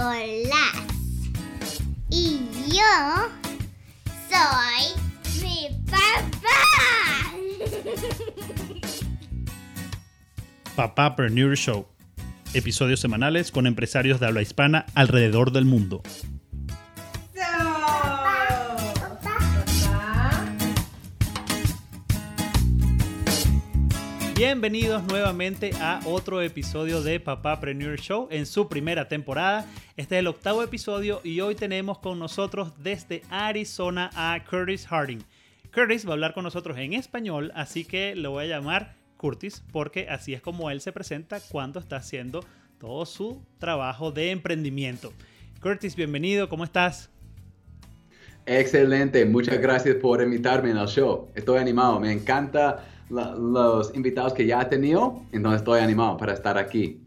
Nicolás. Y yo soy mi papá. Papapreneur Show. Episodios semanales con empresarios de habla hispana alrededor del mundo. Bienvenidos nuevamente a otro episodio de Papapreneur Show en su primera temporada. Este es el octavo episodio y hoy tenemos con nosotros desde Arizona a Curtis Harding. Curtis va a hablar con nosotros en español, así que lo voy a llamar Curtis porque así es como él se presenta cuando está haciendo todo su trabajo de emprendimiento. Curtis, bienvenido, ¿cómo estás? Excelente, muchas gracias por invitarme al show. Estoy animado, me encanta la- los invitados que ya he tenido, entonces estoy animado para estar aquí.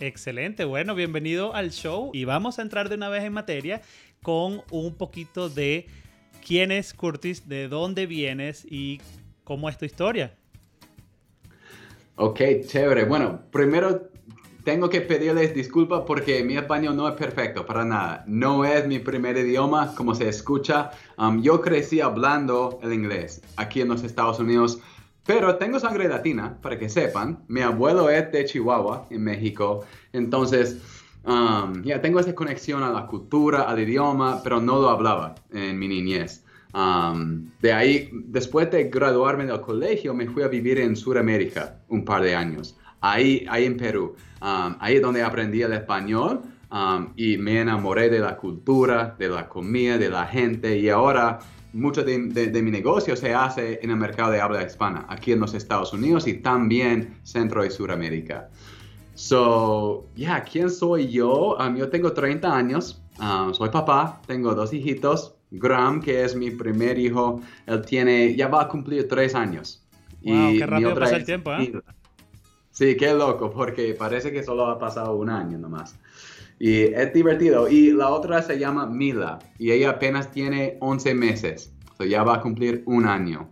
Excelente, bueno, bienvenido al show y vamos a entrar de una vez en materia con un poquito de quién es Curtis, de dónde vienes y cómo es tu historia. Ok, chévere. Bueno, primero tengo que pedirles disculpas porque mi español no es perfecto, para nada. No es mi primer idioma, como se escucha. Um, yo crecí hablando el inglés aquí en los Estados Unidos, pero tengo sangre latina, para que sepan. Mi abuelo es de Chihuahua, en México. Entonces, um, ya tengo esa conexión a la cultura, al idioma, pero no lo hablaba en mi niñez. Um, de ahí, después de graduarme del colegio, me fui a vivir en Sudamérica un par de años. Ahí, ahí en Perú. Um, ahí es donde aprendí el español um, y me enamoré de la cultura, de la comida, de la gente. Y ahora mucho de, de- de mi negocio se hace en el mercado de habla hispana, aquí en los Estados Unidos y también Centro y Sudamérica. So, yeah, ¿quién soy yo? Um, yo tengo 30 años, um, soy papá, tengo dos hijitos. Graham, que es mi primer hijo, él tiene, ya va a cumplir tres años. Wow, qué mi rápido pasa el tiempo, ¿eh? Sí, qué loco, porque parece que solo ha pasado un año nomás. Y es divertido. Y la otra se llama Mila, y ella apenas tiene 11 meses. So ya va a cumplir un año.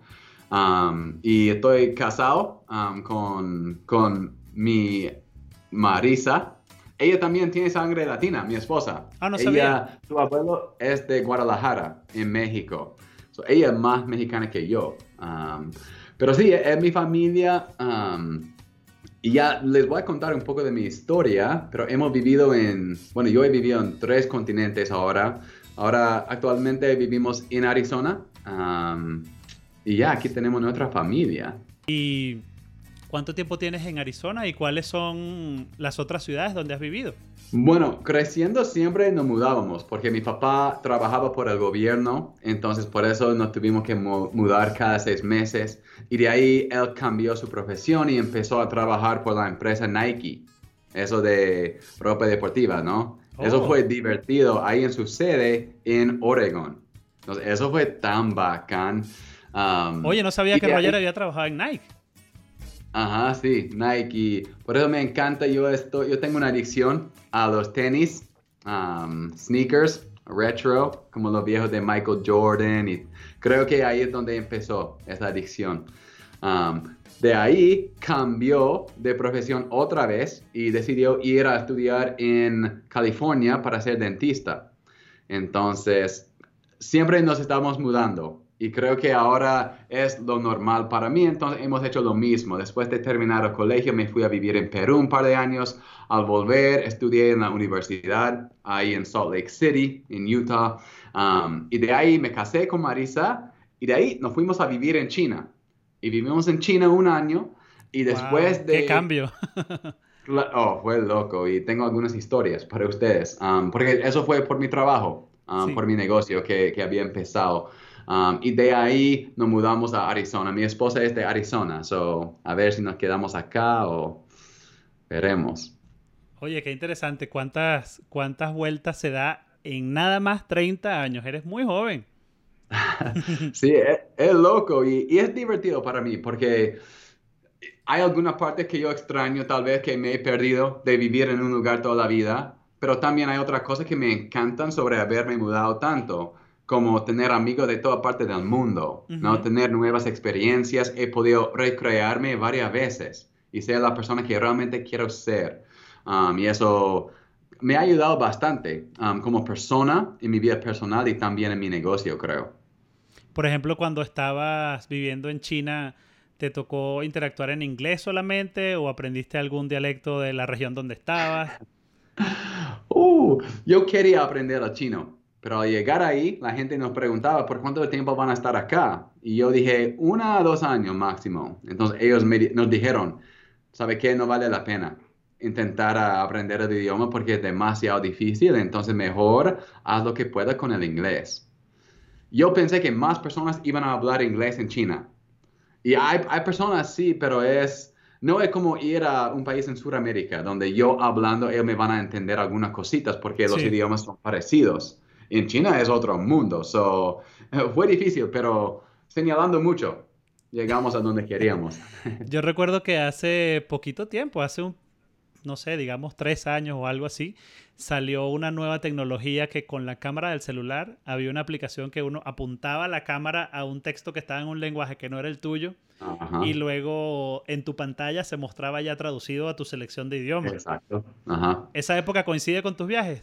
Um, y estoy casado um, con, con mi Marisa. Ella también tiene sangre latina, mi esposa. Ah, no ella, sabía. Su abuelo es de Guadalajara, en México. So, ella es más mexicana que yo. Um, pero sí, es mi familia. um, y ya les voy a contar un poco de mi historia, pero hemos vivido en, bueno, yo he vivido en tres continentes ahora. Ahora actualmente vivimos en Arizona. um, y ya aquí tenemos nuestra familia. ¿Y cuánto tiempo tienes en Arizona y cuáles son las otras ciudades donde has vivido? Bueno, creciendo siempre nos mudábamos porque mi papá trabajaba por el gobierno, entonces por eso nos tuvimos que mu- mudar cada seis meses y de ahí él cambió su profesión y empezó a trabajar por la empresa Nike, eso de ropa deportiva, ¿no? Eso Oh. fue divertido ahí en su sede en Oregon. Entonces, eso fue tan bacán. Um, Oye, no sabía que de ahí- Roger había trabajado en Nike. Ajá, sí, Nike. Por eso me encanta, yo, estoy, yo tengo una adicción a los tenis, um, sneakers, retro, como los viejos de Michael Jordan. Y creo que ahí es donde empezó esa adicción. De ahí cambió de profesión otra vez y decidió ir a estudiar en California para ser dentista. Entonces, siempre nos estamos mudando y creo que ahora es lo normal para mí, entonces hemos hecho lo mismo. Después de terminar el colegio me fui a vivir en Perú un par de años. Al volver estudié en la universidad ahí en Salt Lake City, en Utah. Um, y de ahí me casé con Marisa y de ahí nos fuimos a vivir en China. Y vivimos en China un año y después Wow, de... ¡Qué cambio! Oh, fue loco y tengo algunas historias para ustedes, um, porque eso fue por mi trabajo, um, Sí. por mi negocio que, que había empezado. Um, y de ahí nos mudamos a Arizona. Mi esposa es de Arizona, so a ver si nos quedamos acá o veremos. Oye, qué interesante. ¿Cuántas, cuántas vueltas se da en nada más 30 años? Eres muy joven. Sí, es, es loco y, y es divertido para mí porque hay algunas partes que yo extraño tal vez que me he perdido de vivir en un lugar toda la vida, pero también hay otras cosas que me encantan sobre haberme mudado tanto, como tener amigos de toda parte del mundo, ¿no? Tener nuevas experiencias, he podido recrearme varias veces y ser la persona que realmente quiero ser. Um, y eso me ha ayudado bastante um, como persona en mi vida personal y también en mi negocio, creo. Por ejemplo, cuando estabas viviendo en China, ¿te tocó interactuar en inglés solamente o aprendiste algún dialecto de la región donde estabas? Uh, yo quería aprender el chino, pero al llegar ahí, la gente nos preguntaba por cuánto tiempo van a estar acá. Y yo dije, una o dos años máximo. Entonces ellos nos dijeron, ¿sabe qué? No vale la pena intentar aprender el idioma porque es demasiado difícil, entonces mejor haz lo que puedas con el inglés. Yo pensé que más personas iban a hablar inglés en China. Y hay, hay personas, sí, pero es, no es como ir a un país en Sudamérica, donde yo hablando, ellos me van a entender algunas cositas porque los idiomas son parecidos. En China es otro mundo, so, fue difícil, pero señalando mucho, llegamos a donde queríamos. Yo recuerdo que hace poquito tiempo, hace un no sé, digamos tres años o algo así, salió una nueva tecnología que con la cámara del celular había una aplicación que uno apuntaba la cámara a un texto que estaba en un lenguaje que no era el tuyo y luego en tu pantalla se mostraba ya traducido a tu selección de idiomas. Exacto. ¿Esa época coincide con tus viajes?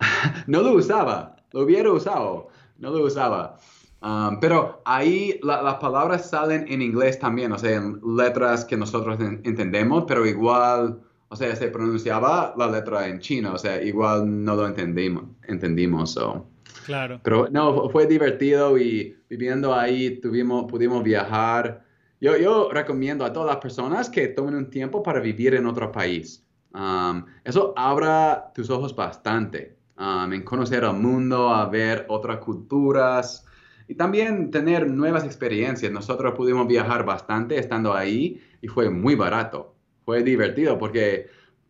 no lo usaba, lo hubiera usado, no lo usaba. Um, pero ahí las palabras salen en inglés también, o sea, en letras que nosotros entendemos, pero igual o sea, se pronunciaba la letra en chino, o sea, igual no lo entendimos, entendimos. Claro. Pero no, fue divertido y viviendo ahí tuvimos, pudimos viajar. Yo, yo recomiendo a todas las personas que tomen un tiempo para vivir en otro país. Um, eso abra tus ojos bastante um, en conocer el mundo, a ver otras culturas y también tener nuevas experiencias. Nosotros pudimos viajar bastante estando ahí y fue muy barato fue divertido porque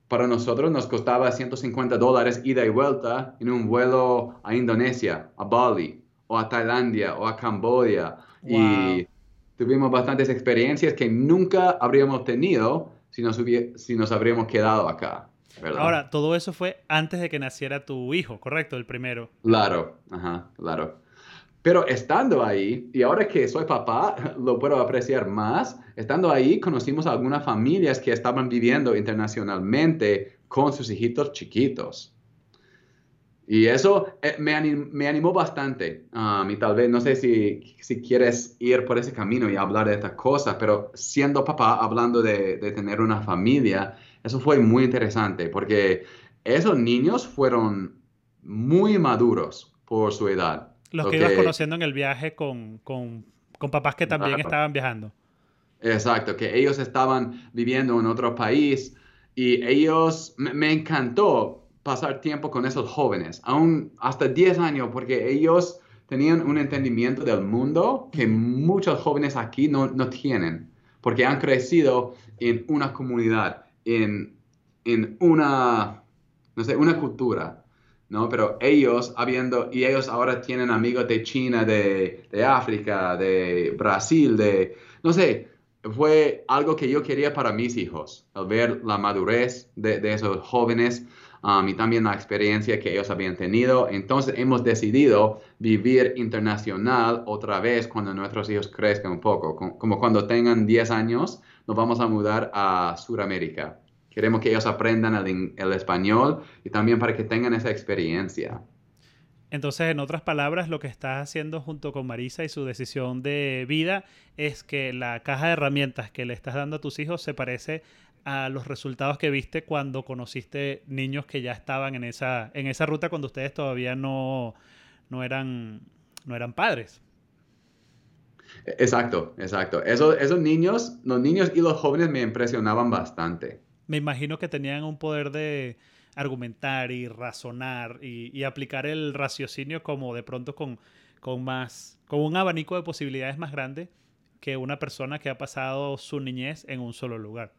para nosotros nos costaba 150 dólares ida y vuelta en un vuelo a Indonesia, a Bali, o a Tailandia, o a Camboya. Y tuvimos bastantes experiencias que nunca habríamos tenido si nos, si nos habríamos quedado acá. Ahora, todo eso fue antes de que naciera tu hijo, ¿correcto? El primero. Claro, ajá, claro. Pero estando ahí, y ahora que soy papá, lo puedo apreciar más, estando ahí conocimos a algunas familias que estaban viviendo internacionalmente con sus hijitos chiquitos. Y eso eh, me, animó bastante. Um, y tal vez, no sé si, si, quieres ir por ese camino y hablar de estas cosas, pero siendo papá, hablando de, de tener una familia, eso fue muy interesante porque esos niños fueron muy maduros por su edad. Los que ibas conociendo en el viaje con, con, con papás que también estaban viajando. Exacto, que ellos estaban viviendo en otro país y ellos, me, encantó pasar tiempo con esos jóvenes, aún hasta 10 años, porque ellos tenían un entendimiento del mundo que muchos jóvenes aquí no, no tienen, porque han crecido en una comunidad, en, en una, no sé, una cultura. ¿no? Pero ellos, habiendo, y ellos ahora tienen amigos de China, de, de, África, de Brasil, de, no sé, fue algo que yo quería para mis hijos, ver la madurez de, de esos jóvenes um, y también la experiencia que ellos habían tenido. Entonces hemos decidido vivir internacional otra vez cuando nuestros hijos crezcan un poco, como cuando tengan 10 años, nos vamos a mudar a Sudamérica. Queremos que ellos aprendan el, español y también para que tengan esa experiencia. Entonces, en otras palabras, lo que estás haciendo junto con Marisa y su decisión de vida es que la caja de herramientas que le estás dando a tus hijos se parece a los resultados que viste cuando conociste niños que ya estaban en esa, en esa ruta cuando ustedes todavía no, no, eran, no eran padres. Exacto, exacto. esos niños, los niños y los jóvenes me impresionaban bastante me imagino que tenían un poder de argumentar y razonar y, aplicar el raciocinio como de pronto con, con más, con un abanico de posibilidades más grande que una persona que ha pasado su niñez en un solo lugar.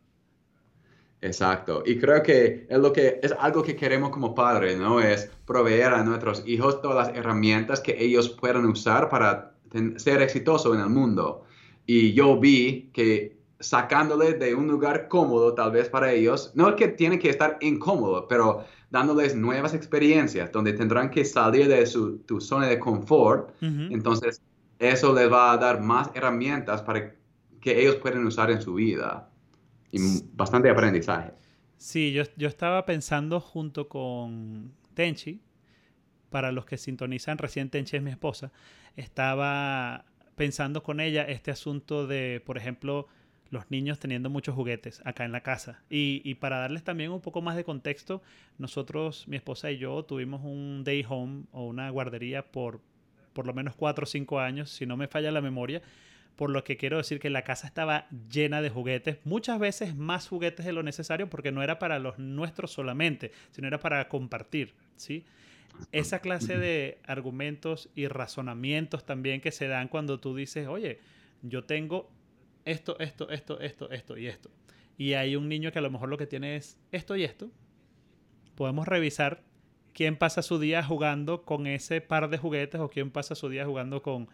Exacto. Y creo que es lo que es algo que queremos como padres, ¿no? Es proveer a nuestros hijos todas las herramientas que ellos puedan usar para ser exitosos en el mundo. Y yo vi que sacándoles de un lugar cómodo tal vez para ellos, no es que tienen que estar incómodos, pero dándoles nuevas experiencias donde tendrán que salir de su tu zona de confort, entonces eso les va a dar más herramientas para que ellos puedan usar en su vida y bastante aprendizaje. Sí, yo, yo estaba pensando junto con Tenchi, para los que sintonizan, recién Tenchi es mi esposa, estaba pensando con ella este asunto de, por ejemplo, los niños teniendo muchos juguetes acá en la casa. Y, y, para darles también un poco más de contexto, nosotros, mi esposa y yo, tuvimos un day home o una guardería por por lo menos 4 o 5 años, si no me falla la memoria. Por lo que quiero decir que la casa estaba llena de juguetes, muchas veces más juguetes de lo necesario, porque no era para los nuestros solamente, sino era para compartir, ¿sí? Esa clase de argumentos y razonamientos también que se dan cuando tú dices, oye, yo tengo esto, esto, esto, esto, esto y esto. Y hay un niño que a lo mejor lo que tiene es esto y esto. Podemos revisar quién pasa su día jugando con ese par de juguetes o quién pasa su día jugando con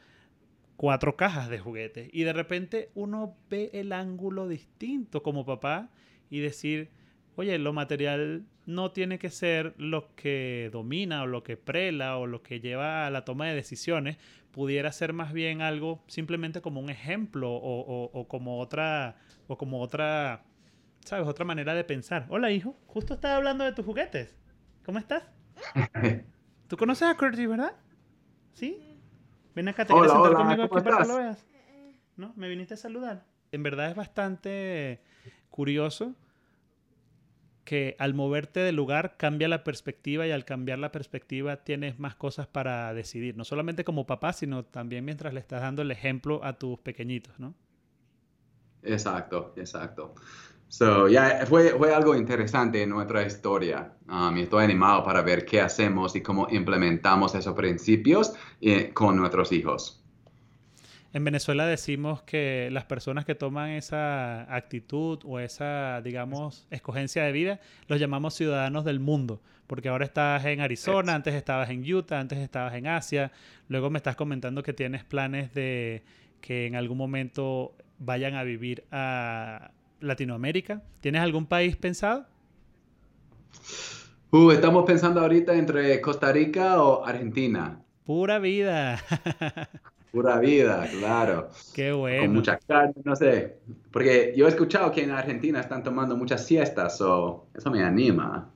cuatro cajas de juguetes. Y de repente uno ve el ángulo distinto como papá y decir, oye, lo material no tiene que ser lo que domina o lo que prela o lo que lleva a la toma de decisiones, pudiera ser más bien algo simplemente como un ejemplo o, como otra, o como otra, ¿sabes? Otra manera de pensar. Hola, hijo, justo estaba hablando de tus juguetes. ¿Cómo estás? ¿Tú conoces a Curtis, verdad? ¿Sí? Ven acá, te hola, sentar hola, conmigo ¿cómo aquí para que lo veas. ¿No? ¿Me viniste a saludar? En verdad es bastante curioso que al moverte del lugar cambia la perspectiva y al cambiar la perspectiva tienes más cosas para decidir, no solamente como papá, sino también mientras le estás dando el ejemplo a tus pequeñitos, ¿no? Exacto, exacto. So, ya fue, fue algo interesante en nuestra historia. Um, y estoy animado para ver qué hacemos y cómo implementamos esos principios eh, con nuestros hijos. En Venezuela decimos que las personas que toman esa actitud o esa, digamos, escogencia de vida, los llamamos ciudadanos del mundo, porque ahora estás en Arizona, antes estabas en Utah, antes estabas en Asia, luego me estás comentando que tienes planes de que en algún momento vayan a vivir a Latinoamérica. ¿Tienes algún país pensado? Uh, estamos pensando ahorita entre Costa Rica o Argentina. Pura vida. Pura vida, claro. Qué bueno. Con mucha carne, no sé. Porque yo he escuchado que en Argentina están tomando muchas siestas, o eso me anima.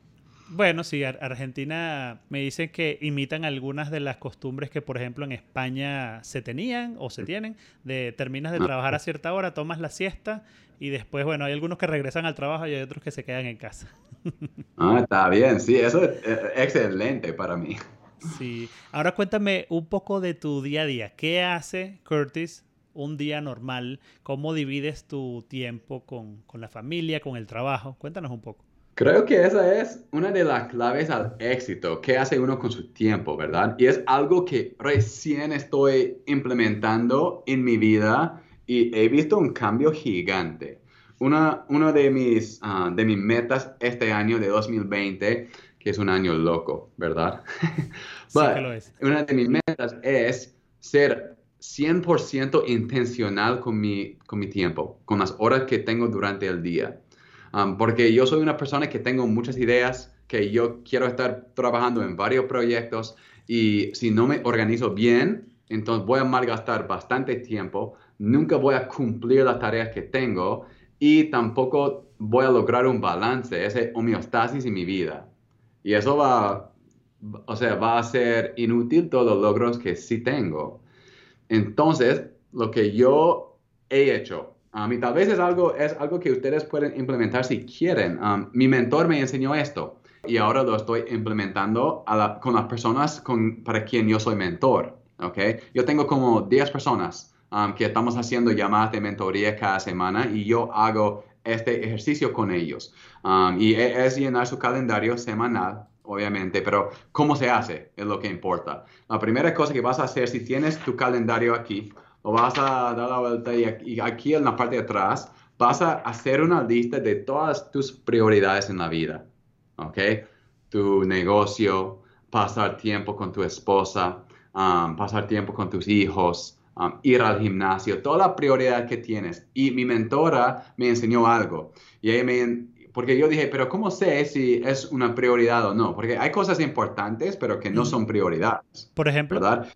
Bueno, sí, Ar- Argentina me dicen que imitan algunas de las costumbres que, por ejemplo, en España se tenían o se tienen, de terminas de trabajar a cierta hora, tomas la siesta y después, bueno, hay algunos que regresan al trabajo y hay otros que se quedan en casa. Ah, está bien, sí, eso es excelente para mí. Sí. Ahora cuéntame un poco de tu día a día. ¿Qué hace Curtis un día normal? ¿Cómo divides tu tiempo con, con la familia, con el trabajo? Cuéntanos un poco. Creo que esa es una de las claves al éxito. ¿Qué hace uno con su tiempo, verdad? Y es algo que recién estoy implementando en mi vida y he visto un cambio gigante. Una, una de, mis, ah, de mis metas este año de 2020, que es un año loco, ¿verdad? Sí But que lo es. una de mis metas es ser 100% intencional con mi, con mi tiempo, con las horas que tengo durante el día. Porque yo soy una persona que tengo muchas ideas, que yo quiero estar trabajando en varios proyectos y si no me organizo bien, entonces voy a malgastar bastante tiempo, nunca voy a cumplir las tareas que tengo y tampoco voy a lograr un balance, ese homeostasis en mi vida. Y eso va, o sea, va a ser inútil todos los logros que sí tengo. Entonces, lo que yo he hecho, um, y tal vez es algo, es algo que ustedes pueden implementar si quieren. Um, mi mentor me enseñó esto y ahora lo estoy implementando a la- con las personas con, para quien yo soy mentor. ¿ok? Yo tengo como 10 personas um, que estamos haciendo llamadas de mentoría cada semana y yo hago este ejercicio con ellos. Um, y e- es llenar su calendario semanal, obviamente, pero cómo se hace es lo que importa. La primera cosa que vas a hacer si tienes tu calendario aquí, lo vas a dar la vuelta y aquí, y aquí en la parte de atrás vas a hacer una lista de todas tus prioridades en la vida. ¿Ok? Tu negocio, pasar tiempo con tu esposa, um, pasar tiempo con tus hijos, um, ir al gimnasio, toda la prioridad que tienes. Y mi mentora me enseñó algo. Y ella me, porque yo dije, pero ¿cómo sé si es una prioridad o no? Porque hay cosas importantes, pero que no son prioridades, Por ejemplo, ¿verdad?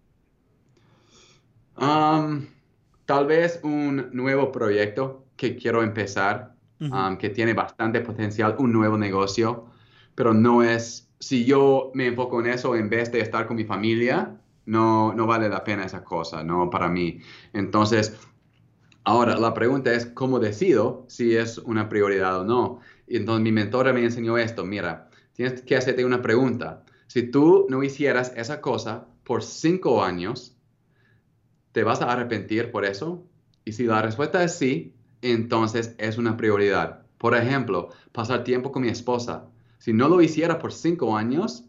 Um, tal vez un nuevo proyecto que quiero empezar. um, que tiene bastante potencial, un nuevo negocio, pero no es, si yo me enfoco en eso en vez de estar con mi familia, no, no vale la pena esa cosa, no para mí. Entonces, ahora la pregunta es, ¿cómo decido si es una prioridad o no? Y entonces mi mentora me enseñó esto, mira, tienes que hacerte una pregunta. Si tú no hicieras esa cosa por cinco años, ¿te vas a arrepentir por eso? Y si la respuesta es sí, entonces es una prioridad. Por ejemplo, pasar tiempo con mi esposa. Si no lo hiciera por cinco años,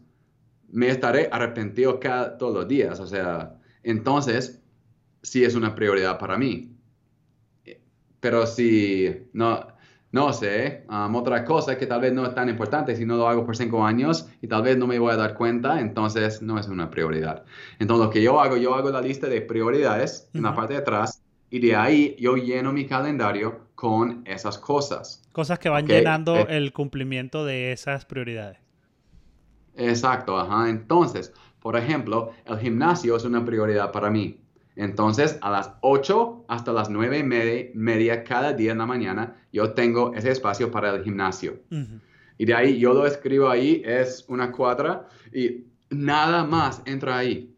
me estaré arrepentido cada, todos los días. O sea, entonces sí es una prioridad para mí. Pero si no, no sé, um, otra cosa que tal vez no es tan importante si no lo hago por cinco años y tal vez no me voy a dar cuenta, entonces no es una prioridad. Entonces lo que yo hago, yo hago la lista de prioridades en la parte de atrás y de ahí yo lleno mi calendario con esas cosas. Cosas que van llenando eh, el cumplimiento de esas prioridades. Exacto, ajá. Entonces, por ejemplo, el gimnasio es una prioridad para mí. Entonces, a las 8 hasta las 9 y media, cada día en la mañana, yo tengo ese espacio para el gimnasio. Y de ahí yo lo escribo ahí, es una cuadra y nada más entra ahí.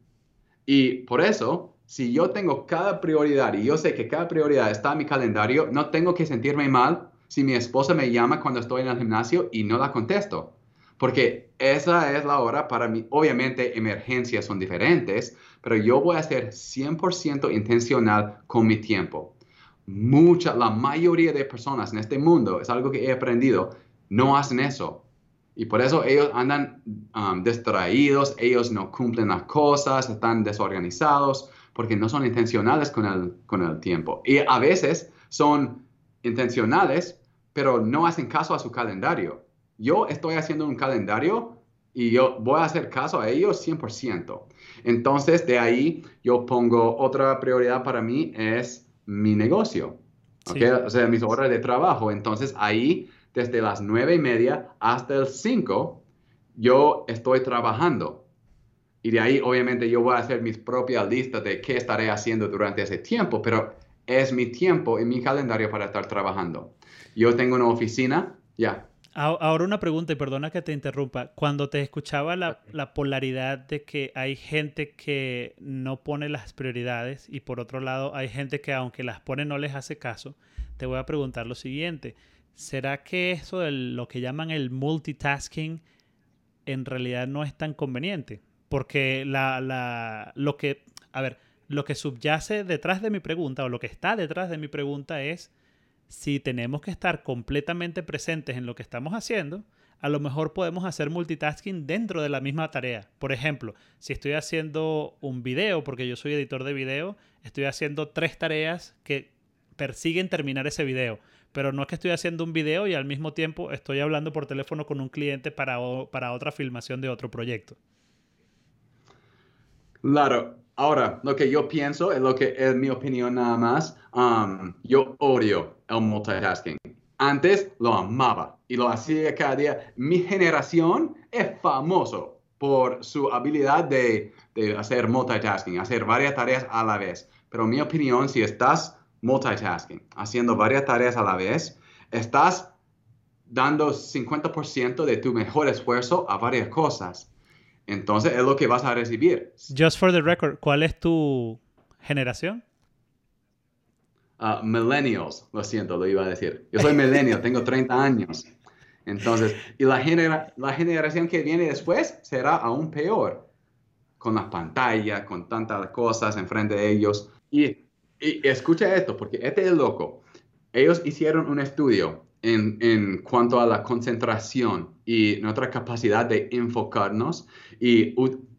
Y por eso, si yo tengo cada prioridad y yo sé que cada prioridad está en mi calendario, no tengo que sentirme mal si mi esposa me llama cuando estoy en el gimnasio y no la contesto. Porque esa es la hora para mí. Obviamente, emergencias son diferentes, pero yo voy a ser 100% intencional con mi tiempo. Mucha, la mayoría de personas en este mundo, es algo que he aprendido, no hacen eso. Y por eso ellos andan um, distraídos, ellos no cumplen las cosas, están desorganizados porque no son intencionales con el, con el tiempo. Y a veces son intencionales, pero no hacen caso a su calendario. Yo estoy haciendo un calendario y yo voy a hacer caso a ellos 100%. Entonces, de ahí yo pongo otra prioridad para mí es mi negocio. O sea, mis horas de trabajo. Entonces, ahí, desde las nueve y media hasta el 5, yo estoy trabajando. Y de ahí, obviamente, yo voy a hacer mis propias listas de qué estaré haciendo durante ese tiempo, pero es mi tiempo en mi calendario para estar trabajando. Yo tengo una oficina, ya. Ahora una pregunta, y perdona que te interrumpa. Cuando te escuchaba la, la, polaridad de que hay gente que no pone las prioridades y por otro lado hay gente que aunque las pone no les hace caso, te voy a preguntar lo siguiente. ¿Será que eso de lo que llaman el multitasking en realidad no es tan conveniente? Porque la, la, lo que, a ver, lo que subyace detrás de mi pregunta o lo que está detrás de mi pregunta es si tenemos que estar completamente presentes en lo que estamos haciendo, a lo mejor podemos hacer multitasking dentro de la misma tarea. Por ejemplo, si estoy haciendo un video, porque yo soy editor de video, estoy haciendo tres tareas que persiguen terminar ese video. Pero no es que estoy haciendo un video y al mismo tiempo estoy hablando por teléfono con un cliente para, para otra filmación de otro proyecto. Claro, ahora lo que yo pienso es lo que es mi opinión nada más. Um, yo odio el multitasking. Antes lo amaba y lo hacía cada día. Mi generación es famoso por su habilidad de, de hacer multitasking, hacer varias tareas a la vez. Pero en mi opinión, si estás multitasking, haciendo varias tareas a la vez, estás dando 50% de tu mejor esfuerzo a varias cosas entonces es lo que vas a recibir. Just for the record, ¿cuál es tu generación? Uh, millennials, lo siento, lo iba a decir. Yo soy millennial, tengo 30 años. Entonces, y la, genera la generación que viene después será aún peor, con las pantallas, con tantas cosas enfrente de ellos. Y, y escucha esto, porque este es loco. Ellos hicieron un estudio en, cuanto a la concentración y nuestra capacidad de enfocarnos. Y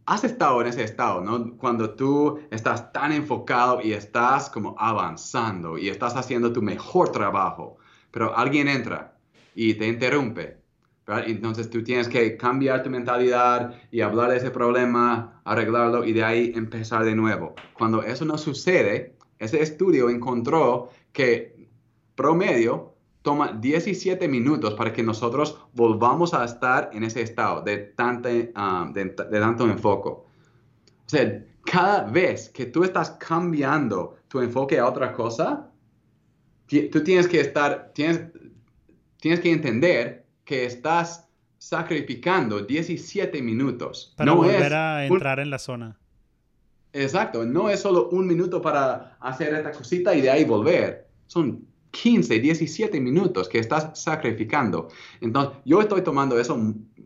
has estado en ese estado, ¿no? Cuando tú estás tan enfocado y estás como avanzando y estás haciendo tu mejor trabajo, pero alguien entra y te interrumpe. Entonces tú tienes que cambiar tu mentalidad y hablar de ese problema, arreglarlo y de ahí empezar de nuevo. Cuando eso no sucede, ese estudio encontró que promedio toma 17 minutos para que nosotros volvamos a estar en ese estado de, tanto, um, de, tanto enfoque. O sea, cada vez que tú estás cambiando tu enfoque a otra cosa, tú tienes que estar, tienes, tienes que entender que estás sacrificando 17 minutos. Para no volver es a un- entrar en la zona. Exacto, no es solo un minuto para hacer esta cosita y de ahí volver. Son 15, 17 minutos que estás sacrificando. Entonces, yo estoy tomando eso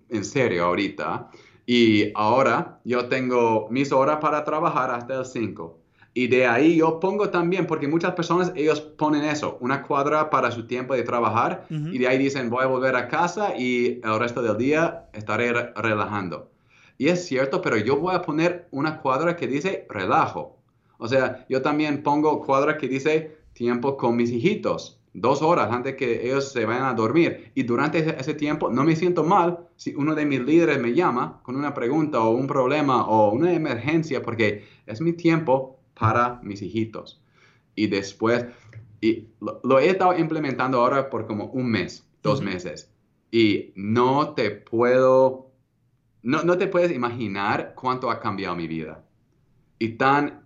en serio ahorita y ahora yo tengo mis horas para trabajar hasta el 5. Y de ahí yo pongo también, porque muchas personas, ellos ponen eso, una cuadra para su tiempo de trabajar y de ahí dicen, voy a volver a casa y el resto del día estaré re- relajando. Y es cierto, pero yo voy a poner una cuadra que dice relajo. O sea, yo también pongo cuadra que dice tiempo con mis hijitos, dos horas antes que ellos se vayan a dormir. Y durante ese, ese tiempo no me siento mal si uno de mis líderes me llama con una pregunta o un problema o una emergencia, porque es mi tiempo para mis hijitos. Y después, y lo, lo he estado implementando ahora por como un mes, dos meses. Y no te puedo, no, no te puedes imaginar cuánto ha cambiado mi vida. Y tan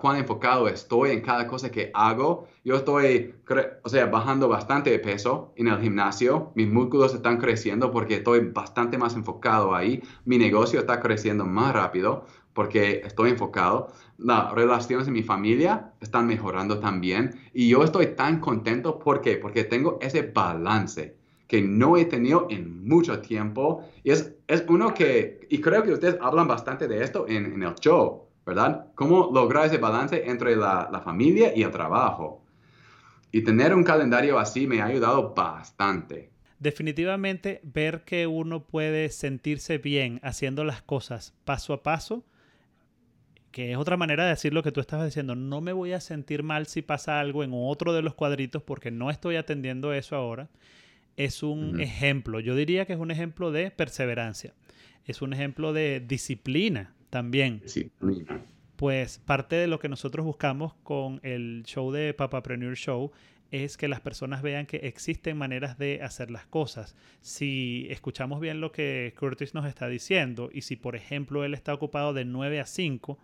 cuán enfocado estoy en cada cosa que hago. Yo estoy, o sea, bajando bastante de peso en el gimnasio. Mis músculos están creciendo porque estoy bastante más enfocado ahí. Mi negocio está creciendo más rápido porque estoy enfocado. Las relaciones en mi familia están mejorando también. Y yo estoy tan contento. ¿Por qué? Porque tengo ese balance que no he tenido en mucho tiempo. Y es, es uno que, y creo que ustedes hablan bastante de esto en el show, ¿verdad? Cómo lograr ese balance entre la, la familia y el trabajo. Y tener un calendario así me ha ayudado bastante. Definitivamente ver que uno puede sentirse bien haciendo las cosas paso a paso, que es otra manera de decir lo que tú estabas diciendo, no me voy a sentir mal si pasa algo en otro de los cuadritos porque no estoy atendiendo eso ahora, es un ejemplo. Yo diría que es un ejemplo de perseverancia, es un ejemplo de disciplina también. Sí. Pues parte de lo que nosotros buscamos con el show de Papapreneur Show es que las personas vean que existen maneras de hacer las cosas. Si escuchamos bien lo que Curtis nos está diciendo y si por ejemplo él está ocupado de 9 a 5,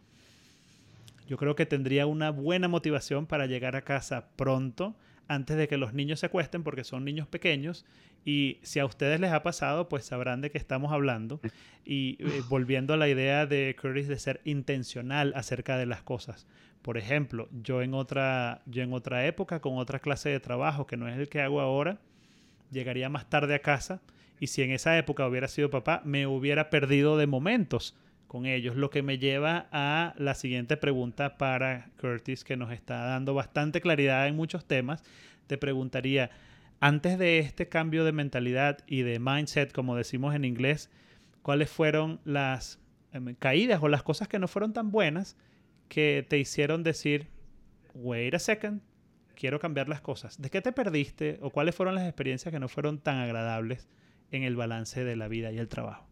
yo creo que tendría una buena motivación para llegar a casa pronto antes de que los niños se acuesten porque son niños pequeños y si a ustedes les ha pasado pues sabrán de qué estamos hablando y eh, volviendo a la idea de Curtis de ser intencional acerca de las cosas. Por ejemplo, yo en otra yo en otra época con otra clase de trabajo que no es el que hago ahora, llegaría más tarde a casa y si en esa época hubiera sido papá, me hubiera perdido de momentos con ellos, lo que me lleva a la siguiente pregunta para Curtis, que nos está dando bastante claridad en muchos temas. Te preguntaría, antes de este cambio de mentalidad y de mindset, como decimos en inglés, ¿cuáles fueron las em, caídas o las cosas que no fueron tan buenas que te hicieron decir, wait a second, quiero cambiar las cosas? ¿De qué te perdiste o cuáles fueron las experiencias que no fueron tan agradables en el balance de la vida y el trabajo?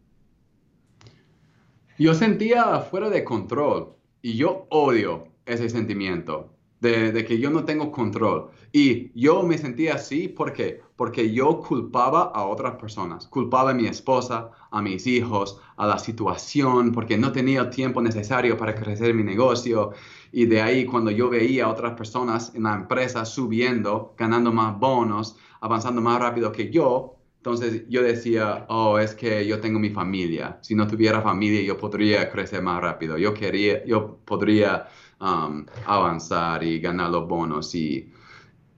Yo sentía fuera de control y yo odio ese sentimiento de, que yo no tengo control. Y yo me sentía así porque, porque yo culpaba a otras personas. Culpaba a mi esposa, a mis hijos, a la situación, porque no tenía el tiempo necesario para crecer mi negocio. Y de ahí cuando yo veía a otras personas en la empresa subiendo, ganando más bonos, avanzando más rápido que yo, entonces yo decía, oh, es que yo tengo mi familia. Si no tuviera familia, yo podría crecer más rápido. Yo quería, yo podría um, avanzar y ganar los bonos. Y,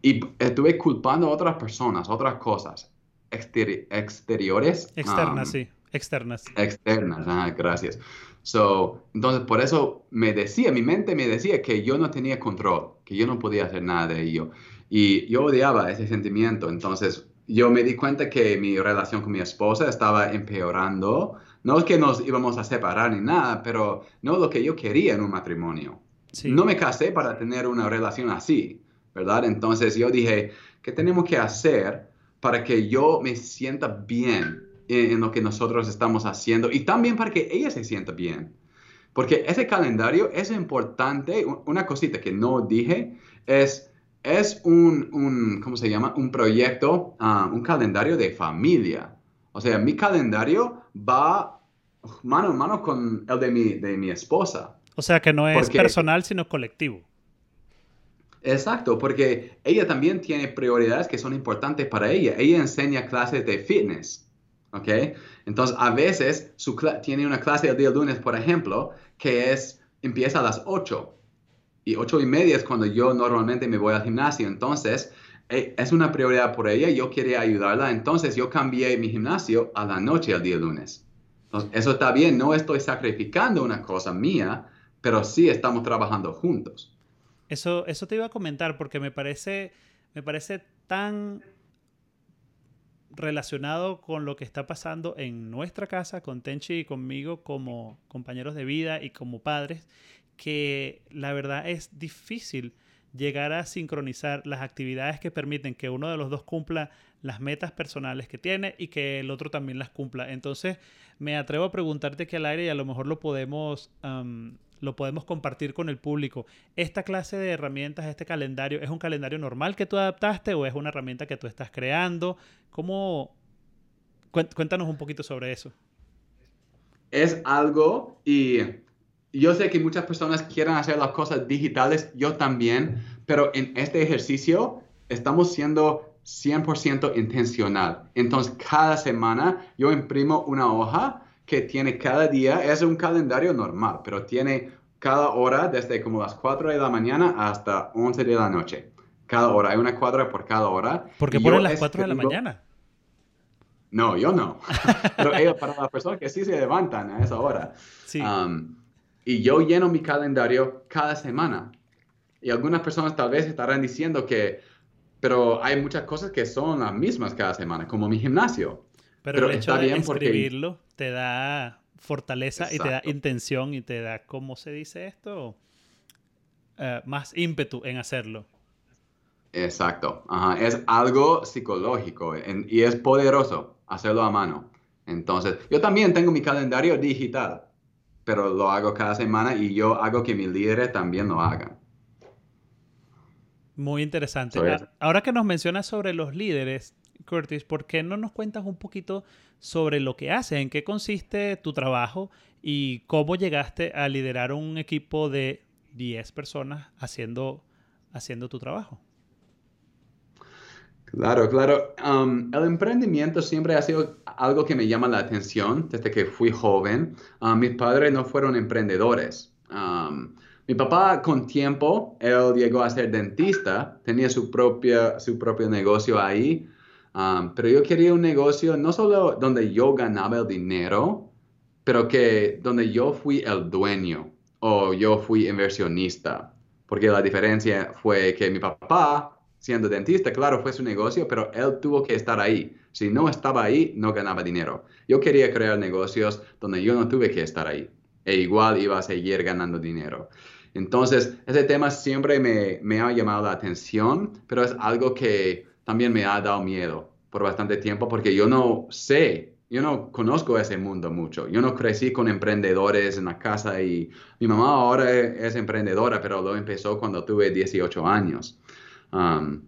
y estuve culpando a otras personas, otras cosas exteri exteriores. Externas, um, sí, externas. Externas, ah, gracias. So, entonces, por eso me decía, mi mente me decía que yo no tenía control, que yo no podía hacer nada de ello. Y yo odiaba ese sentimiento. Entonces, yo me di cuenta que mi relación con mi esposa estaba empeorando. No es que nos íbamos a separar ni nada, pero no lo que yo quería en un matrimonio. No me casé para tener una relación así, ¿verdad? Entonces yo dije, ¿qué tenemos que hacer para que yo me sienta bien en, lo que nosotros estamos haciendo y también para que ella se sienta bien? Porque ese calendario es importante. Una cosita que no dije es es un, un, ¿cómo se llama? Un proyecto, uh, un calendario de familia. O sea, mi calendario va mano en mano con el de mi, de mi esposa. O sea, que no es Porque, personal, sino colectivo. Exacto, porque ella también tiene prioridades que son importantes para ella. Ella enseña clases de fitness, ¿ok? Entonces, a veces su tiene una clase el día lunes, por ejemplo, que es, empieza a las 8 y 8 y media es cuando yo normalmente me voy al gimnasio. Entonces, e, es una prioridad por ella, yo quería ayudarla, entonces yo cambié mi gimnasio a la noche el día lunes. Entonces, eso está bien, no estoy sacrificando una cosa mía, pero sí estamos trabajando juntos. Eso, eso te iba a comentar porque me parece, me parece tan relacionado con lo que está pasando en nuestra casa, con Tenchi y conmigo como compañeros de vida y como padres, que la verdad es difícil llegar a sincronizar las actividades que permiten que uno de los dos cumpla las metas personales que tiene y que el otro también las cumpla. Entonces, me atrevo a preguntarte que al aire y a lo mejor lo podemos lo podemos compartir con el público. ¿Esta clase de herramientas, este calendario, es un calendario normal que tú adaptaste o es una herramienta que tú estás creando? ¿Cómo? Cuéntanos un poquito sobre eso. Es algo y yo sé que muchas personas quieren hacer las cosas digitales, yo también, pero en este ejercicio estamos siendo 100% intencional. Entonces, cada semana yo imprimo una hoja que tiene cada día, es un calendario normal, pero tiene cada hora desde como las 4 de la mañana hasta 11 de la noche. Cada hora, hay una cuadra por cada hora. ¿Por qué ponen las 4 de la mañana? No, yo no. pero ellos, para las personas que sí se levantan a esa hora. Sí. Um, y yo lleno mi calendario cada semana. Y algunas personas tal vez estarán diciendo que, pero hay muchas cosas que son las mismas cada semana, como mi gimnasio. Pero, el hecho de escribirlo te da fortaleza y te da intención y te da, ¿cómo se dice esto? Eh, más ímpetu en hacerlo. Exacto. Es algo psicológico y es poderoso hacerlo a mano. Entonces, yo también tengo mi calendario digital, pero lo hago cada semana y yo hago que mis líderes también lo hagan. Muy interesante. Ahora que nos mencionas sobre los líderes, Curtis, ¿por qué no nos cuentas un poquito sobre lo que haces? ¿En qué consiste tu trabajo y cómo llegaste a liderar un equipo de 10 personas haciendo, haciendo tu trabajo? Claro, claro. Um, el emprendimiento siempre ha sido algo que me llama la atención desde que fui joven. Um, mis padres no fueron emprendedores. Um, mi papá con tiempo, él llegó a ser dentista, tenía su, propia, su propio negocio ahí, pero yo quería un negocio no solo donde yo ganaba el dinero, pero que donde yo fui el dueño o yo fui inversionista. Porque la diferencia fue que mi papá, siendo dentista, claro, fue su negocio, pero él tuvo que estar ahí. Si no estaba ahí, no ganaba dinero. Yo quería crear negocios donde yo no tuve que estar ahí. E igual iba a seguir ganando dinero. Entonces, ese tema siempre me, me ha llamado la atención, pero es algo que también me ha dado miedo por bastante tiempo porque yo no sé, yo no conozco ese mundo mucho. Yo no crecí con emprendedores en la casa y mi mamá ahora es, emprendedora, pero lo empezó cuando tuve 18 años. Um,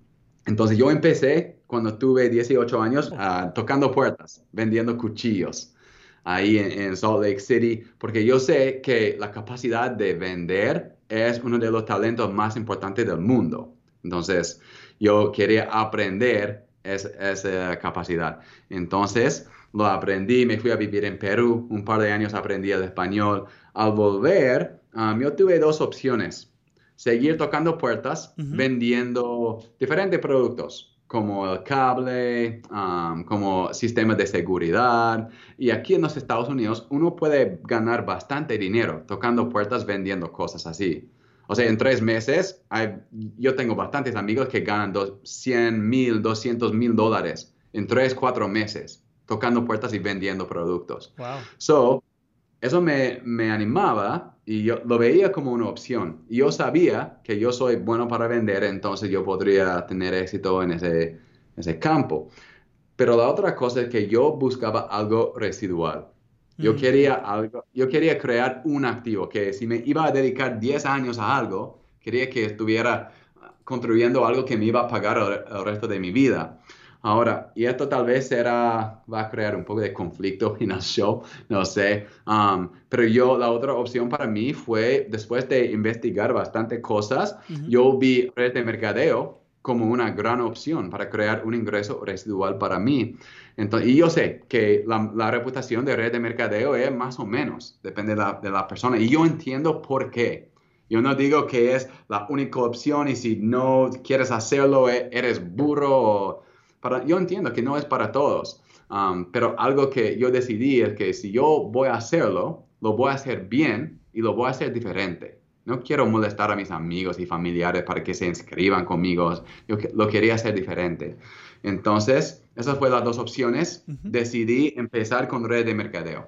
entonces yo empecé cuando tuve 18 años uh, tocando puertas, vendiendo cuchillos ahí en, en, Salt Lake City, porque yo sé que la capacidad de vender es uno de los talentos más importantes del mundo. Entonces, yo quería aprender esa capacidad. Entonces, lo aprendí, me fui a vivir en Perú, un par de años aprendí el español. Al volver, um, yo tuve dos opciones. Seguir tocando puertas, vendiendo diferentes productos, como el cable, um, como sistemas de seguridad. Y aquí en los Estados Unidos uno puede ganar bastante dinero tocando puertas, vendiendo cosas así. O sea, en tres meses, yo tengo bastantes amigos que ganan 100 mil, 200 mil dólares en tres, cuatro meses, tocando puertas y vendiendo productos. Wow. So, eso me, me, animaba y yo lo veía como una opción. Y yo sabía que yo soy bueno para vender, entonces yo podría tener éxito en ese, ese campo. Pero la otra cosa es que yo buscaba algo residual. Yo, quería algo, yo quería crear un activo que si me iba a dedicar 10 años a algo, quería que estuviera construyendo algo que me iba a pagar el, resto de mi vida. Ahora, y esto tal vez será, va a crear un poco de conflicto en el show, no sé, um, pero yo, la otra opción para mí fue, después de investigar bastante cosas, yo vi redes de mercadeo como una gran opción para crear un ingreso residual para mí. Entonces, y yo sé que la, reputación de red de mercadeo es más o menos, depende de la, de la persona, y yo entiendo por qué. Yo no digo que es la única opción y si no quieres hacerlo, e, eres burro. para, yo entiendo que no es para todos, um, pero algo que yo decidí es que si yo voy a hacerlo, lo voy a hacer bien y lo voy a hacer diferente. No quiero molestar a mis amigos y familiares para que se inscriban conmigo. Yo lo quería hacer diferente. Entonces, esas fueron las dos opciones. Decidí empezar con red de mercadeo.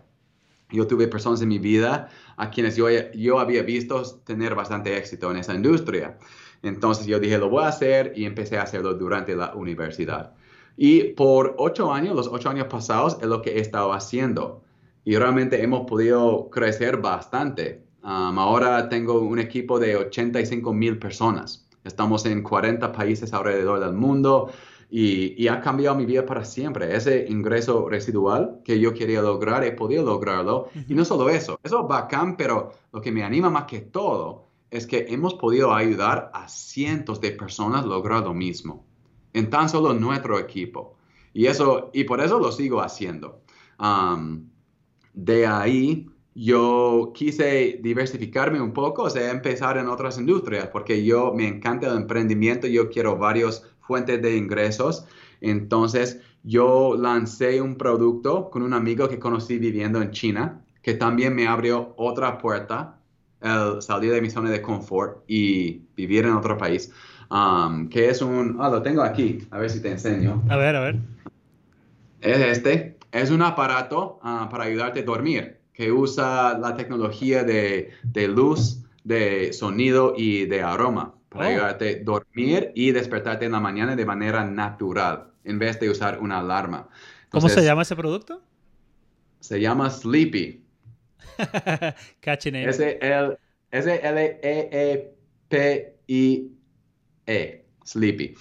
Yo tuve personas en mi vida a quienes yo, yo había visto tener bastante éxito en esa industria. Entonces yo dije, lo voy a hacer y empecé a hacerlo durante la universidad. Y por ocho años, los ocho años pasados, es lo que he estado haciendo. Y realmente hemos podido crecer bastante. Um, ahora tengo un equipo de 85 mil personas. Estamos en 40 países alrededor del mundo. Y, ha cambiado mi vida para siempre. Ese ingreso residual que yo quería lograr, he podido lograrlo. Y no solo eso, eso es bacán, pero lo que me anima más que todo es que hemos podido ayudar a cientos de personas a lograr lo mismo en tan solo nuestro equipo. Y, eso, y por eso lo sigo haciendo. de ahí yo quise diversificarme un poco, o sea, empezar en otras industrias, porque yo me encanta el emprendimiento, yo quiero varios fuentes de ingresos. Entonces, yo lancé un producto con un amigo que conocí viviendo en China, que también me abrió otra puerta, el salir de mi zona de confort y vivir en otro país, um, que es un, ah, lo tengo aquí, a ver si te enseño. A ver, a ver. Es este, es un aparato ah, para ayudarte a dormir, que usa la tecnología de, de luz, de sonido y de aroma para oh. ayudarte a dormir y despertarte en la mañana de manera natural, en vez de usar una alarma. ¿Cómo se llama ese producto? Se llama Sleepy. Catchy name. S-L-E-E-P-I-E. -E, Sleepy.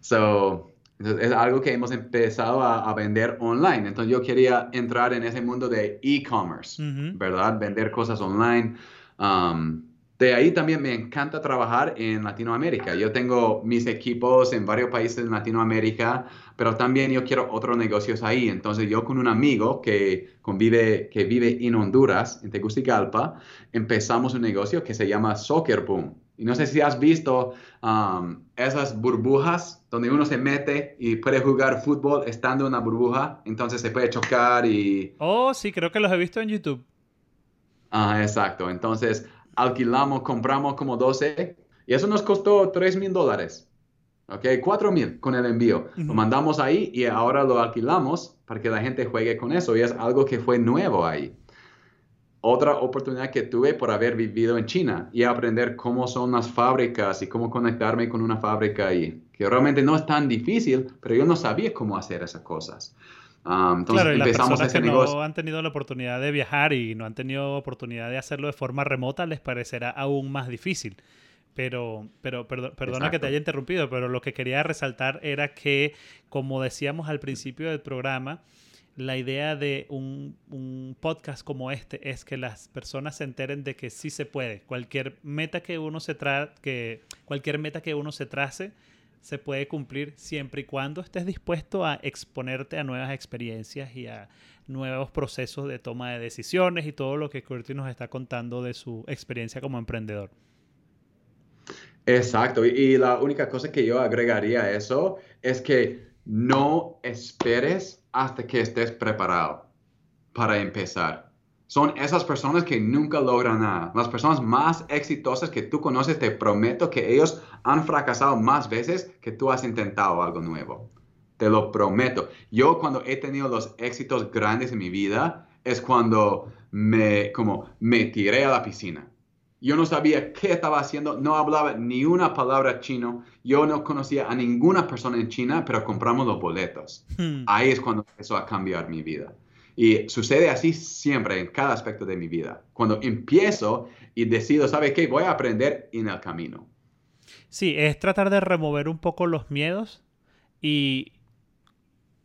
So, es algo que hemos empezado a, vender online. Entonces yo quería entrar en ese mundo de e-commerce, ¿verdad? Vender cosas online. Um, de ahí también me encanta trabajar en Latinoamérica. Yo tengo mis equipos en varios países en Latinoamérica, pero también yo quiero otros negocios ahí. Entonces yo con un amigo que convive, que vive en Honduras, en Tegucigalpa, empezamos un negocio que se llama Soccer Boom. Y no sé si has visto um, esas burbujas donde uno se mete y puede jugar fútbol estando en una burbuja, entonces se puede chocar y... Oh, sí, creo que los he visto en YouTube. Ah, exacto. Entonces, alquilamos, compramos como 12 y eso nos costó 3 mil dólares. ¿Ok? 4 mil con el envío. Lo mandamos ahí y ahora lo alquilamos para que la gente juegue con eso y es algo que fue nuevo ahí. Otra oportunidad que tuve por haber vivido en China y aprender cómo son las fábricas y cómo conectarme con una fábrica ahí, que realmente no es tan difícil, pero yo no sabía cómo hacer esas cosas. Ah, entonces claro, empezamos las personas que no han tenido la oportunidad de viajar y no han tenido oportunidad de hacerlo de forma remota les parecerá aún más difícil. Pero, pero perdona que te haya interrumpido, pero lo que quería resaltar era que, como decíamos al principio del programa, la idea de un, un, podcast como este es que las personas se enteren de que sí se puede. Cualquier meta que uno se tra que cualquier meta que uno se trace se puede cumplir siempre y cuando estés dispuesto a exponerte a nuevas experiencias y a nuevos procesos de toma de decisiones y todo lo que Curtis nos está contando de su experiencia como emprendedor. Exacto, y, la única cosa que yo agregaría a eso es que no esperes hasta que estés preparado para empezar son esas personas que nunca logran nada. Las personas más exitosas que tú conoces, te prometo que ellos han fracasado más veces que tú has intentado algo nuevo. Te lo prometo. Yo cuando he tenido los éxitos grandes en mi vida es cuando me, como, me tiré a la piscina. Yo no sabía qué estaba haciendo, no hablaba ni una palabra chino, yo no conocía a ninguna persona en China, pero compramos los boletos. Hmm. Ahí es cuando empezó a cambiar mi vida. Y sucede así siempre en cada aspecto de mi vida. Cuando empiezo y decido, ¿sabe qué? Voy a aprender en el camino. Sí, es tratar de remover un poco los miedos y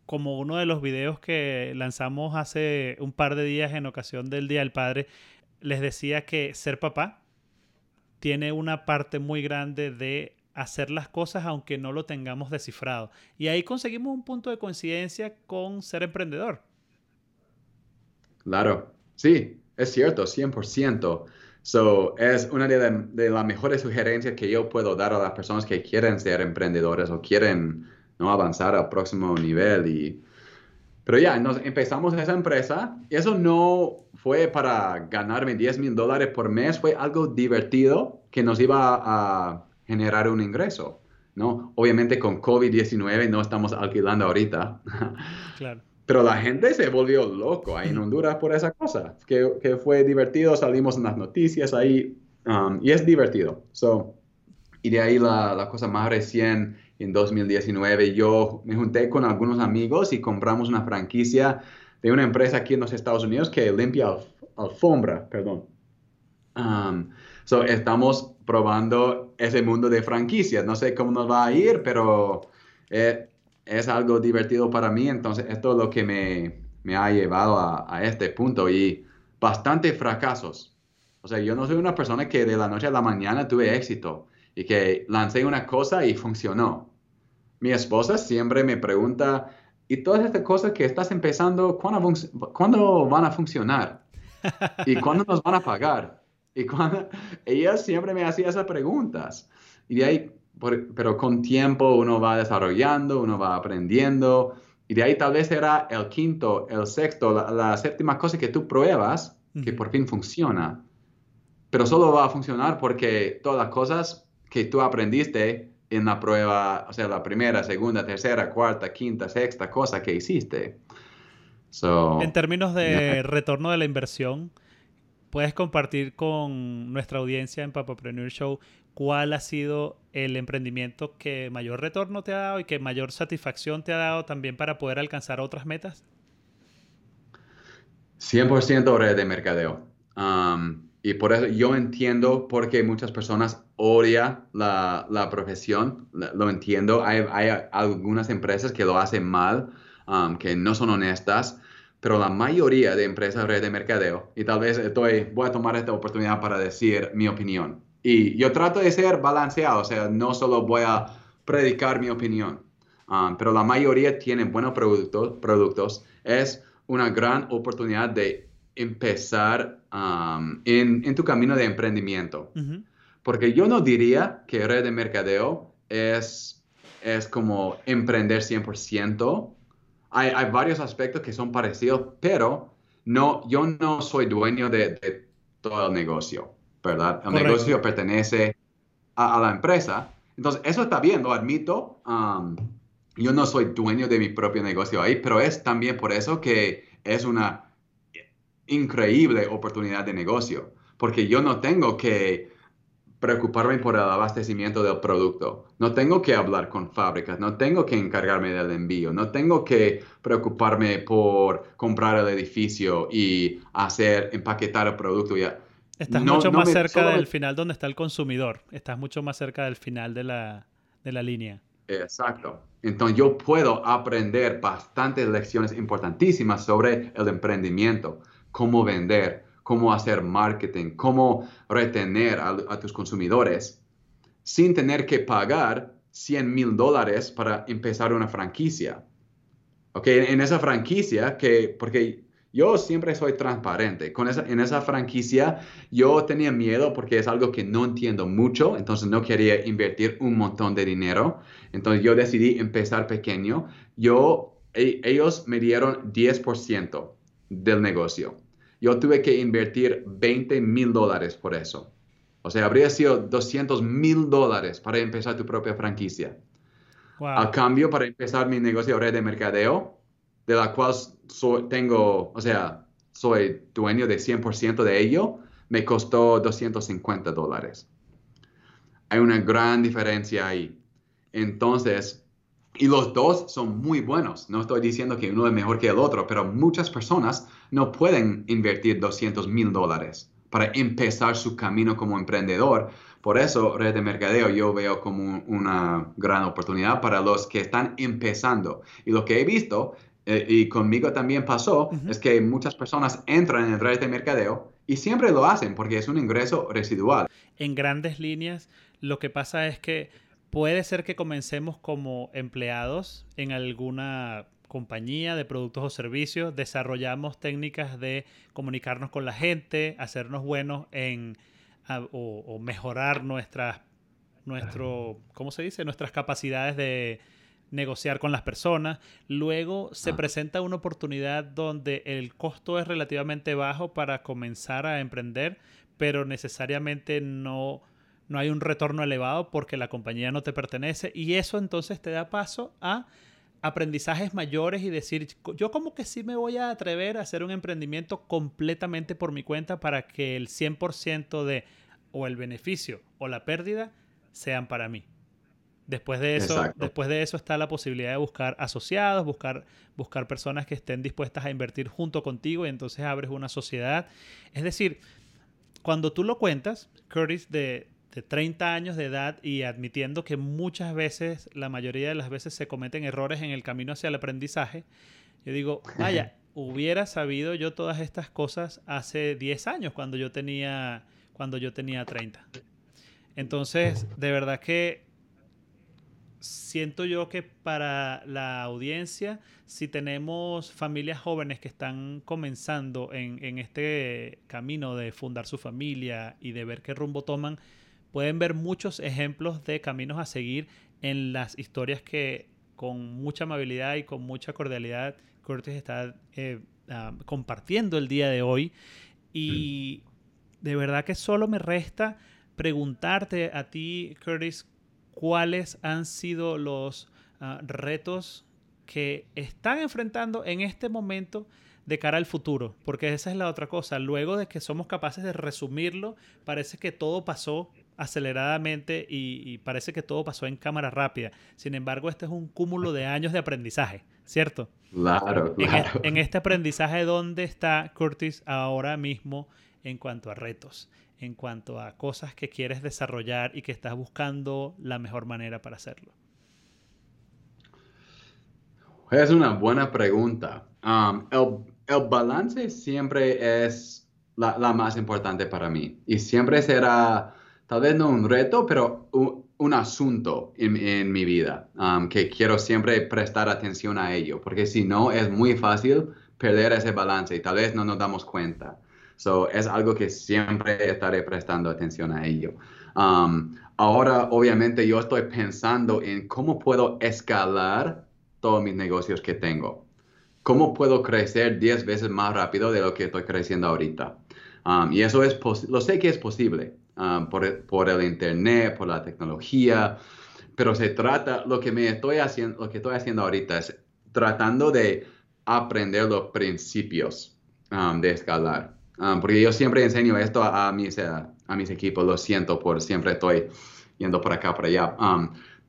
como uno de los videos que lanzamos hace un par de días en ocasión del Día del Padre, les decía que ser papá tiene una parte muy grande de hacer las cosas aunque no lo tengamos descifrado. Y ahí conseguimos un punto de coincidencia con ser emprendedor. Claro, sí, es cierto, 100%. So, es una de, las mejores sugerencias que yo puedo dar a las personas que quieren ser emprendedores o quieren ¿no? avanzar al próximo nivel. Y... Pero ya, nos empezamos esa empresa. Y eso no fue para ganarme 10 mil dólares por mes, fue algo divertido que nos iba a generar un ingreso. ¿no? Obviamente con COVID-19 no estamos alquilando ahorita. Claro. Pero la gente se volvió loco ahí en Honduras por esa cosa, que, que fue divertido, salimos en las noticias ahí um, y es divertido. So, y de ahí la, la, cosa más recién, en 2019, yo me junté con algunos amigos y compramos una franquicia de una empresa aquí en los Estados Unidos que limpia alfombra, perdón. Um, so, estamos probando ese mundo de franquicias. No sé cómo nos va a ir, pero... Eh, es algo divertido para mí, entonces esto es lo que me, me ha llevado a, a, este punto y bastante fracasos. O sea, yo no soy una persona que de la noche a la mañana tuve éxito y que lancé una cosa y funcionó. Mi esposa siempre me pregunta, ¿y todas estas cosas que estás empezando, cuándo, ¿cuándo van a funcionar? ¿Y cuándo nos van a pagar? Y cuando ella siempre me hacía esas preguntas. Y de ahí pero con tiempo uno va desarrollando, uno va aprendiendo, y de ahí tal vez será el quinto, el sexto, la, séptima cosa que tú pruebas que por fin funciona. Pero solo va a funcionar porque todas las cosas que tú aprendiste en la prueba, o sea, la primera, segunda, tercera, cuarta, quinta, sexta cosa que hiciste. en términos de retorno de la inversión, puedes compartir con nuestra audiencia en Papapreneur Show cuál ha sido el emprendimiento que mayor retorno te ha dado y que mayor satisfacción te ha dado también para poder alcanzar otras metas? 100% red de mercadeo. Um, y por eso yo entiendo por qué muchas personas odian la, la profesión. Lo entiendo. Hay, hay, algunas empresas que lo hacen mal, um, que no son honestas, pero la mayoría de empresas red de mercadeo, y tal vez estoy, voy a tomar esta oportunidad para decir mi opinión. Y yo trato de ser balanceado, o sea, no solo voy a predicar mi opinión, um, pero la mayoría tienen buenos productos, productos. Es una gran oportunidad de empezar um, en, en, tu camino de emprendimiento. Porque yo no diría que red de mercadeo es, es como emprender 100%. Hay, hay varios aspectos que son parecidos, pero no, yo no soy dueño de, de todo el negocio. ¿verdad? El negocio pertenece a, la empresa. Entonces, eso está bien, lo admito. Um, yo no soy dueño de mi propio negocio ahí, pero es también por eso que es una increíble oportunidad de negocio, porque yo no tengo que preocuparme por el abastecimiento del producto, no tengo que hablar con fábricas, no tengo que encargarme del envío, no tengo que preocuparme por comprar el edificio y hacer, empaquetar el producto. Ya Estás mucho más cerca del final donde está el consumidor. Estás mucho más cerca del final de la, de la línea. Exacto. Entonces yo puedo aprender bastantes lecciones importantísimas sobre el emprendimiento, cómo vender, cómo hacer marketing, cómo retener a, tus consumidores sin tener que pagar 100 mil dólares para empezar una franquicia. Ok, en esa franquicia que, porque yo siempre soy transparente. Con esa, en esa franquicia yo tenía miedo porque es algo que no entiendo mucho, entonces no quería invertir un montón de dinero. Entonces yo decidí empezar pequeño. Yo, e, ellos me dieron 10% del negocio. Yo tuve que invertir 20 mil dólares por eso. O sea, habría sido 200 mil dólares para empezar tu propia franquicia. A cambio, para empezar mi negocio de red de mercadeo, de la cual tengo, o sea, soy dueño de 100% de ello, me costó 250 dólares. Hay una gran diferencia ahí. Entonces, y los dos son muy buenos. No estoy diciendo que uno es mejor que el otro, pero muchas personas no pueden invertir 200 mil dólares para empezar su camino como emprendedor. Por eso, red de mercadeo yo veo como una gran oportunidad para los que están empezando. Y lo que he visto, eh, y conmigo también pasó, es que muchas personas entran en red de mercadeo y siempre lo hacen porque es un ingreso residual. En grandes líneas, lo que pasa es que puede ser que comencemos como empleados en alguna compañía de productos o servicios, desarrollamos técnicas de comunicarnos con la gente, hacernos buenos en o, mejorar nuestras, nuestro, ¿cómo se dice? Nuestras capacidades de negociar con las personas. Luego se ah. presenta una oportunidad donde el costo es relativamente bajo para comenzar a emprender, pero necesariamente no, no hay un retorno elevado porque la compañía no te pertenece y eso entonces te da paso a aprendizajes mayores y decir, yo como que sí me voy a atrever a hacer un emprendimiento completamente por mi cuenta para que el 100% de o el beneficio o la pérdida sean para mí. Después de eso, después de eso está la posibilidad de buscar asociados, buscar, buscar personas que estén dispuestas a invertir junto contigo y entonces abres una sociedad. Es decir, cuando tú lo cuentas, Curtis, de, de 30 años de edad y admitiendo que muchas veces, la mayoría de las veces se cometen errores en el camino hacia el aprendizaje, yo digo, vaya, hubiera sabido yo todas estas cosas hace 10 años cuando yo tenía, cuando yo tenía 30. Entonces, de verdad que siento yo que para la audiencia, si tenemos familias jóvenes que están comenzando en, en este camino de fundar su familia y de ver qué rumbo toman, pueden ver muchos ejemplos de caminos a seguir en las historias que con mucha amabilidad y con mucha cordialidad Curtis está eh, ah, compartiendo el día de hoy. Y de verdad que solo me resta preguntarte a ti, Curtis, cuáles han sido los ah, retos que están enfrentando en este momento de cara al futuro, porque esa es la otra cosa. Luego de que somos capaces de resumirlo, parece que todo pasó aceleradamente y, parece que todo pasó en cámara rápida. Sin embargo, este es un cúmulo de años de aprendizaje, ¿cierto? Claro, e, claro. En, este aprendizaje, ¿dónde está Curtis ahora mismo en cuanto a retos? En cuanto a cosas que quieres desarrollar y que estás buscando la mejor manera para hacerlo. Es una buena pregunta. Um, el, balance siempre es la, la, más importante para mí y siempre será tal vez no un reto, pero un, asunto en, mi vida um, que quiero siempre prestar atención a ello, porque si no es muy fácil perder ese balance y tal vez no nos damos cuenta. So, es algo que siempre estaré prestando atención a ello. Um, ahora, obviamente, yo estoy pensando en cómo puedo escalar todos mis negocios que tengo. ¿Cómo puedo crecer 10 veces más rápido de lo que estoy creciendo ahorita? Um, y eso es, lo sé que es posible. Um, por, el internet, por la tecnología, pero se trata, lo que me estoy haciendo, lo que estoy haciendo ahorita es tratando de aprender los principios um, de escalar. Um, porque yo siempre enseño esto a, mis, a, mis equipos, lo siento por siempre estoy yendo por acá, por allá.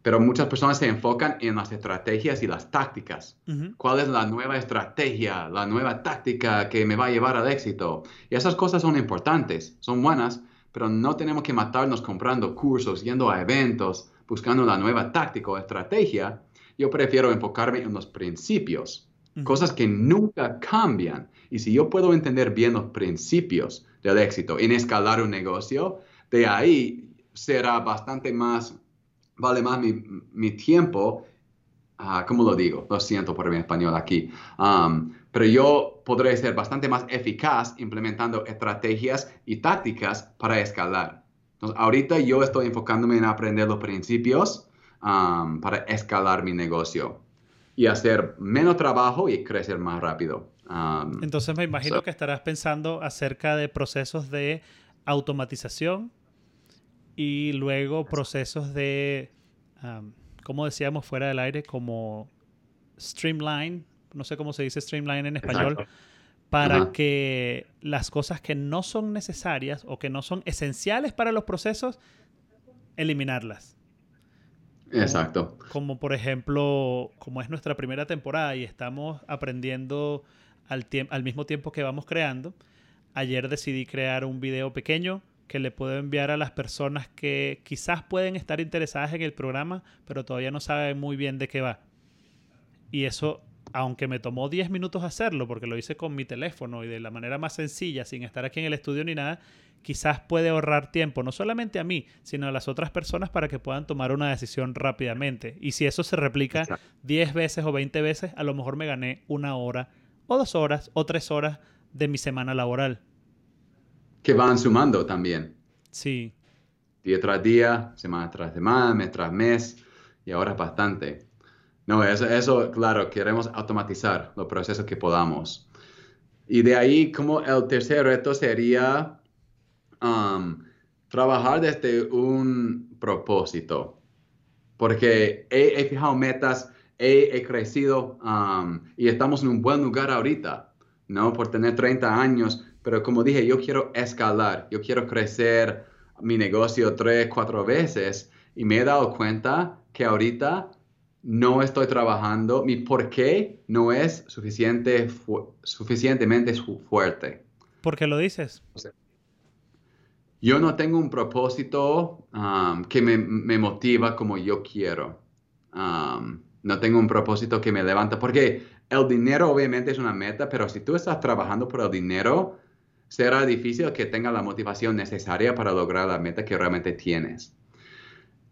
pero muchas personas se enfocan en las estrategias y las tácticas. ¿Cuál es la nueva estrategia, la nueva táctica que me va a llevar al éxito? Y esas cosas son importantes, son buenas, pero no tenemos que matarnos comprando cursos, yendo a eventos, buscando la nueva táctica o estrategia. Yo prefiero enfocarme en los principios, cosas que nunca cambian. Y si yo puedo entender bien los principios del éxito en escalar un negocio, de ahí será bastante más, vale más mi, tiempo. Uh, ¿Cómo lo digo? Lo siento por mi español aquí. Um, pero yo podré ser bastante más eficaz implementando estrategias y tácticas para escalar. Entonces, ahorita yo estoy enfocándome en aprender los principios um, para escalar mi negocio y hacer menos trabajo y crecer más rápido. Um, Entonces me imagino que estarás pensando acerca de procesos de automatización y luego procesos de, um, como decíamos fuera del aire, como streamline no sé cómo se dice streamline en español, para que las cosas que no son necesarias o que no son esenciales para los procesos, eliminarlas. Exacto. Como, por ejemplo, como es nuestra primera temporada y estamos aprendiendo al, al mismo tiempo que vamos creando, ayer decidí crear un video pequeño que le puedo enviar a las personas que quizás pueden estar interesadas en el programa, pero todavía no saben muy bien de qué va. Y eso, aunque me tomó 10 minutos hacerlo, porque lo hice con mi teléfono y de la manera más sencilla, sin estar aquí en el estudio ni nada, quizás puede ahorrar tiempo, no solamente a mí, sino a las otras personas para que puedan tomar una decisión rápidamente. Y si eso se replica 10 veces o 20 veces, a lo mejor me gané una hora o dos horas o tres horas de mi semana laboral. Que van sumando también. Sí. Día tras día, semana tras semana, mes tras mes, y ahora es bastante. No, eso, eso, claro, queremos automatizar los procesos que podamos. Y de ahí, como el tercer reto sería um, trabajar desde un propósito. Porque he, fijado metas, he, crecido um, y estamos en un buen lugar ahorita, ¿no? Por tener 30 años, pero como dije, yo quiero escalar, yo quiero crecer mi negocio tres, cuatro veces y me he dado cuenta que ahorita no estoy trabajando, mi por qué no es suficiente suficientemente fuerte. ¿Por qué lo dices? yo no tengo un propósito um, que me, motiva como yo quiero. Um, no tengo un propósito que me levanta, porque el dinero obviamente es una meta, pero si tú estás trabajando por el dinero, será difícil que tengas la motivación necesaria para lograr la meta que realmente tienes.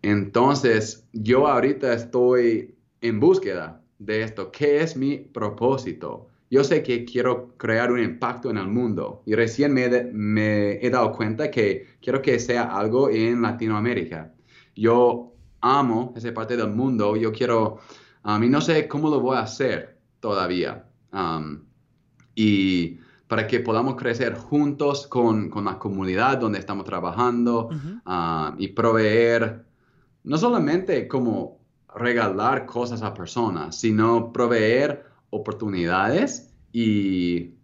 Entonces, yo ahorita estoy en búsqueda de esto. ¿Qué es mi propósito? yo sé que quiero crear un impacto en el mundo y recién me, he dado cuenta que quiero que sea algo en Latinoamérica. Yo amo esa parte del mundo, yo quiero, um, y no sé cómo lo voy a hacer todavía. Um, y para que podamos crecer juntos con, la comunidad donde estamos trabajando um, y proveer, no solamente como regalar cosas a personas, sino proveer oportunidades y,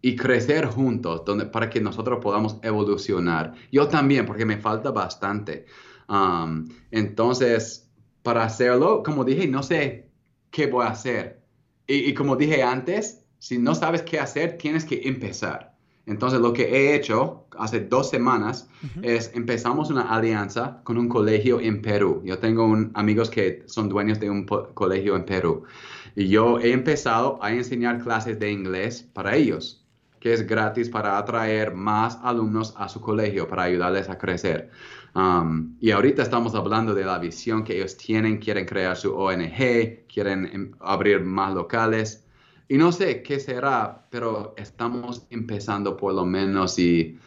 y crecer juntos donde, para que nosotros podamos evolucionar. Yo también, porque me falta bastante. Um, entonces, para hacerlo, como dije, no sé qué voy a hacer. Y, y, como dije antes, si no sabes qué hacer, tienes que empezar. Entonces, lo que he hecho hace dos semanas es empezamos una alianza con un colegio en Perú. Yo tengo un, amigos que son dueños de un colegio en Perú. Y yo he empezado a enseñar clases de inglés para ellos, que es gratis para atraer más alumnos a su colegio, para ayudarles a crecer. Um, y ahorita estamos hablando de la visión que ellos tienen, quieren crear su ONG, quieren em, abrir más locales. Y no sé qué será, pero estamos empezando por lo menos y...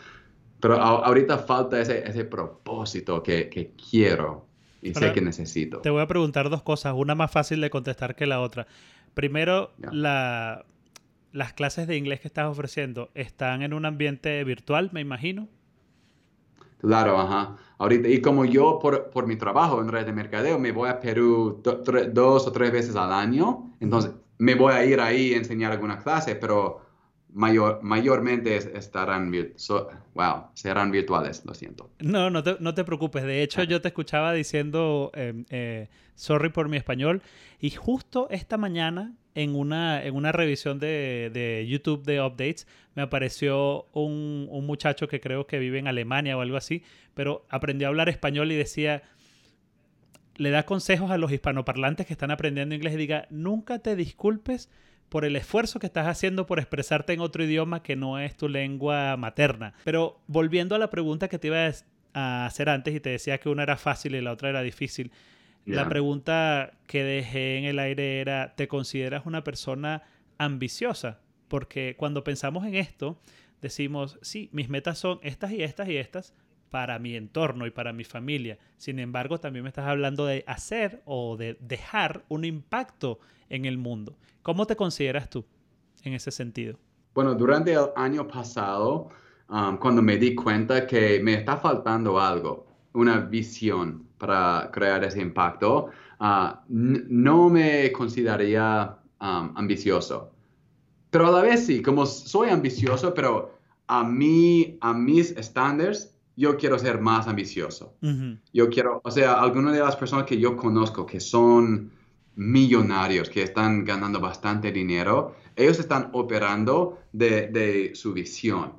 Pero ahorita falta ese, ese propósito que, que quiero y sé que necesito. Te voy a preguntar dos cosas, una más fácil de contestar que la otra. Primero, la, las clases de inglés que estás ofreciendo están en un ambiente virtual, me imagino. Claro, ajá. Ahorita, y como yo por, por mi trabajo en red de mercadeo me voy a Perú dos o tres veces al año, entonces me voy a ir ahí a enseñar alguna clase, pero mayor, mayormente estarán, wow, serán virtuales, lo siento. No, no te, no te preocupes. De hecho, yo te escuchaba diciendo, em, eh, sorry por mi español, y justo esta mañana en una, en una revisión de, de YouTube de updates me apareció un, un muchacho que creo que vive en Alemania o algo así, pero aprendió a hablar español y decía le da consejos a los hispanoparlantes que están aprendiendo inglés y diga, nunca te disculpes por el esfuerzo que estás haciendo por expresarte en otro idioma que no es tu lengua materna. Pero volviendo a la pregunta que te iba a hacer antes y te decía que una era fácil y la otra era difícil. La pregunta que dejé en el aire era, ¿te consideras una persona ambiciosa? Porque cuando pensamos en esto, decimos, sí, mis metas son estas y estas y estas, para mi entorno y para mi familia. Sin embargo, también me estás hablando de hacer o de dejar un impacto en el mundo. ¿Cómo te consideras tú en ese sentido? Bueno, durante el año pasado, um, cuando me di cuenta que me está faltando algo, una visión para crear ese impacto, uh, no me consideraría um, ambicioso. Pero a la vez sí, como soy ambicioso, pero a mí, a mis estándares, yo quiero ser más ambicioso. Yo quiero, o sea, algunas de las personas que yo conozco que son millonarios, que están ganando bastante dinero, ellos están operando de, su visión.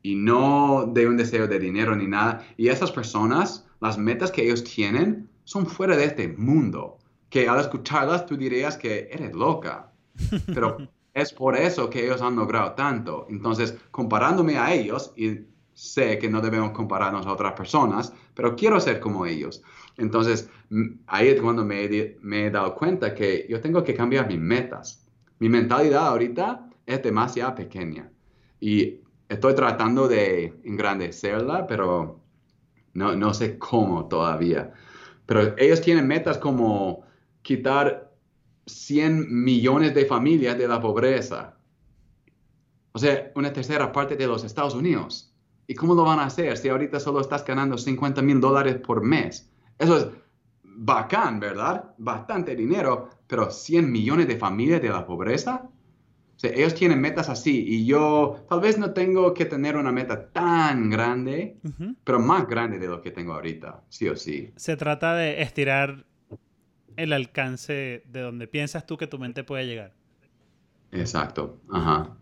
y no de un deseo de dinero ni nada. Y esas personas, las metas que ellos tienen son fuera de este mundo, que al escucharlas tú dirías que eres loca, pero es por eso que ellos han logrado tanto. Entonces, comparándome a ellos, y sé que no debemos compararnos a otras personas, pero quiero ser como ellos. Entonces, ahí es cuando me, me he dado cuenta que yo tengo que cambiar mis metas. Mi mentalidad ahorita es demasiado pequeña y estoy tratando de engrandecerla, pero no, no sé cómo todavía. Pero ellos tienen metas como quitar 100 millones de familias de la pobreza. O sea, una tercera parte de los Estados Unidos. ¿Y cómo lo van a hacer si ahorita solo estás ganando 50 mil dólares por mes? Eso es bacán, ¿verdad? Bastante dinero, pero 100 millones de familias de la pobreza. O sea, ellos tienen metas así y yo tal vez no tengo que tener una meta tan grande, pero más grande de lo que tengo ahorita, sí o sí. Se trata de estirar el alcance de donde piensas tú que tu mente puede llegar. Exacto, ajá.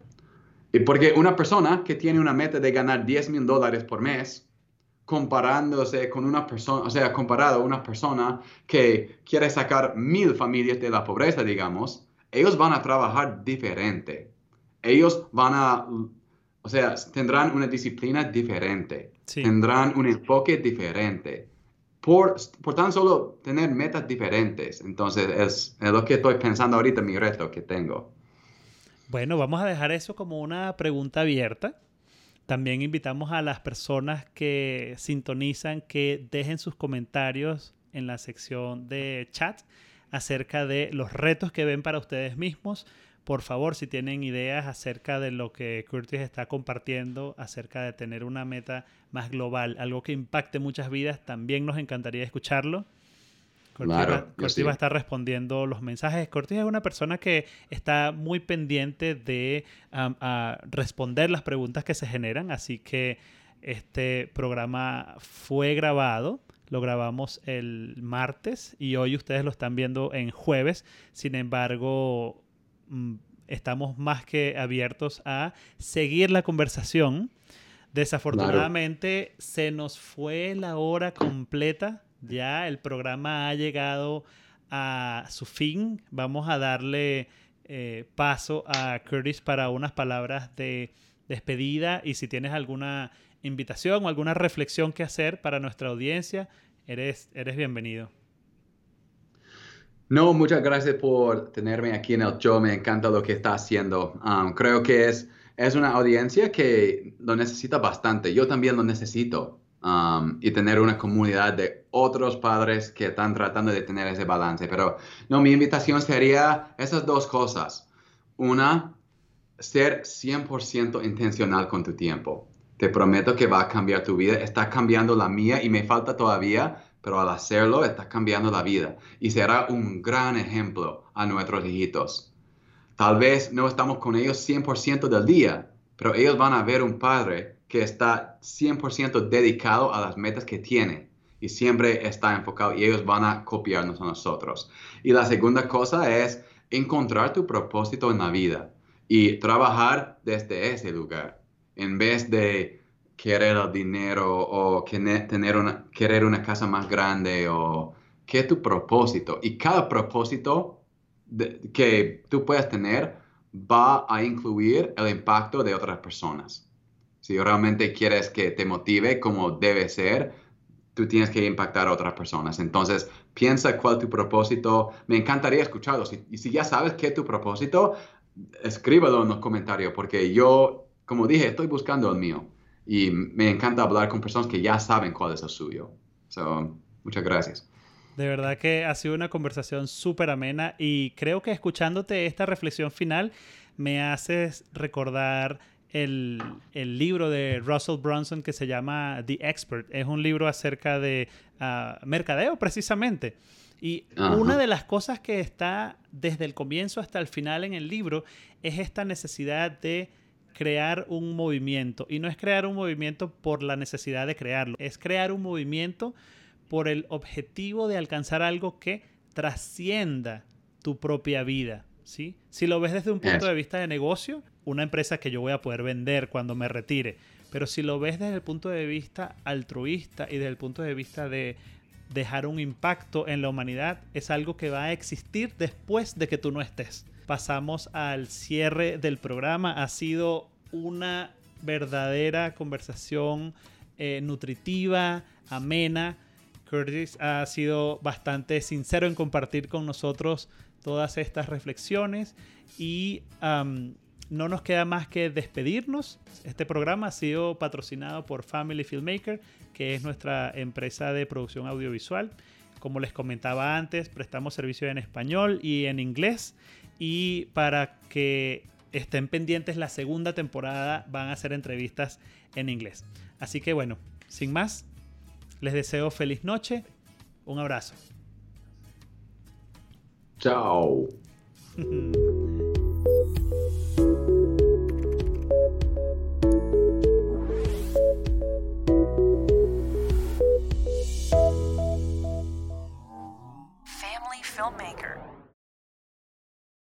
Y porque una persona que tiene una meta de ganar 10 mil dólares por mes, comparándose con una persona, o sea, comparado a una persona que quiere sacar mil familias de la pobreza, digamos, ellos van a trabajar diferente. Ellos van a, o sea, tendrán una disciplina diferente, tendrán un enfoque diferente por, por tan solo tener metas diferentes. Entonces, es, es lo que estoy pensando ahorita, mi reto que tengo. Bueno, vamos a dejar eso como una pregunta abierta. También invitamos a las personas que sintonizan que dejen sus comentarios en la sección de chat acerca de los retos que ven para ustedes mismos por favor, si tienen ideas acerca de lo que Curtis está compartiendo, acerca de tener una meta más global, algo que impacte muchas vidas, también nos encantaría escucharlo. Curtis, va, a estar respondiendo los mensajes. Curtis es una persona que está muy pendiente de responder las preguntas que se generan, así que este programa fue grabado. Lo grabamos el martes y hoy ustedes lo están viendo en jueves. Sin embargo, Mm, estamos más que abiertos a seguir la conversación. Desafortunadamente se nos fue la hora completa, ya el programa ha llegado a su fin. Vamos a darle eh, paso a Curtis para unas palabras de despedida y si tienes alguna invitación o alguna reflexión que hacer para nuestra audiencia, eres, eres bienvenido. No, muchas gracias por tenerme aquí en el show. Me encanta lo que está haciendo. Um, creo que es, es una audiencia que lo necesita bastante. Yo también lo necesito. Um, y tener una comunidad de otros padres que están tratando de tener ese balance. Pero no, mi invitación sería esas dos cosas. Una, ser 100% intencional con tu tiempo. Te prometo que va a cambiar tu vida. Está cambiando la mía y me falta todavía pero al hacerlo está cambiando la vida y será un gran ejemplo a nuestros hijitos. Tal vez no estamos con ellos 100% del día, pero ellos van a ver un padre que está 100% dedicado a las metas que tiene y siempre está enfocado y ellos van a copiarnos a nosotros. Y la segunda cosa es encontrar tu propósito en la vida y trabajar desde ese lugar en vez de querer el dinero o tener querer una casa más grande o qué es tu propósito. Y cada propósito que tú puedas tener va a incluir el impacto de otras personas. Si realmente quieres que te motive como debe ser, tú tienes que impactar a otras personas. Entonces, piensa cuál es tu propósito. Me encantaría escucharlo. y si ya sabes qué es tu propósito, escríbelo en los comentarios, porque yo, como dije, estoy buscando el mío y me encanta hablar con personas que ya saben cuál es el suyo. So, muchas gracias. De verdad que ha sido una conversación súper amena y creo que escuchándote esta reflexión final me haces recordar el, el, libro de Russell Brunson que se llama The Expert. Es un libro acerca de ah, mercadeo precisamente. Y una de las cosas que está desde el comienzo hasta el final en el libro es esta necesidad de crear un movimiento. Y no es crear un movimiento por la necesidad de crearlo, es crear un movimiento por el objetivo de alcanzar algo que trascienda tu propia vida. ¿Sí? Si lo ves desde un punto de vista de negocio, una empresa que yo voy a poder vender cuando me retire. Pero si lo ves desde el punto de vista altruista y desde el punto de vista de dejar un impacto en la humanidad, es algo que va a existir después de que tú no estés. Pasamos al cierre del programa. Ha sido una verdadera conversación eh, nutritiva, amena. Curtis ha sido bastante sincero en compartir con nosotros todas estas reflexiones y no nos queda más que despedirnos. Este programa ha sido patrocinado por Family Filmmaker, que es nuestra empresa de producción audiovisual. Como les comentaba antes, prestamos servicio en español y en inglés. Y para que estén pendientes la segunda temporada, van a hacer entrevistas en inglés. Así que bueno, sin más, les deseo feliz noche. Un abrazo. Family filmmaker.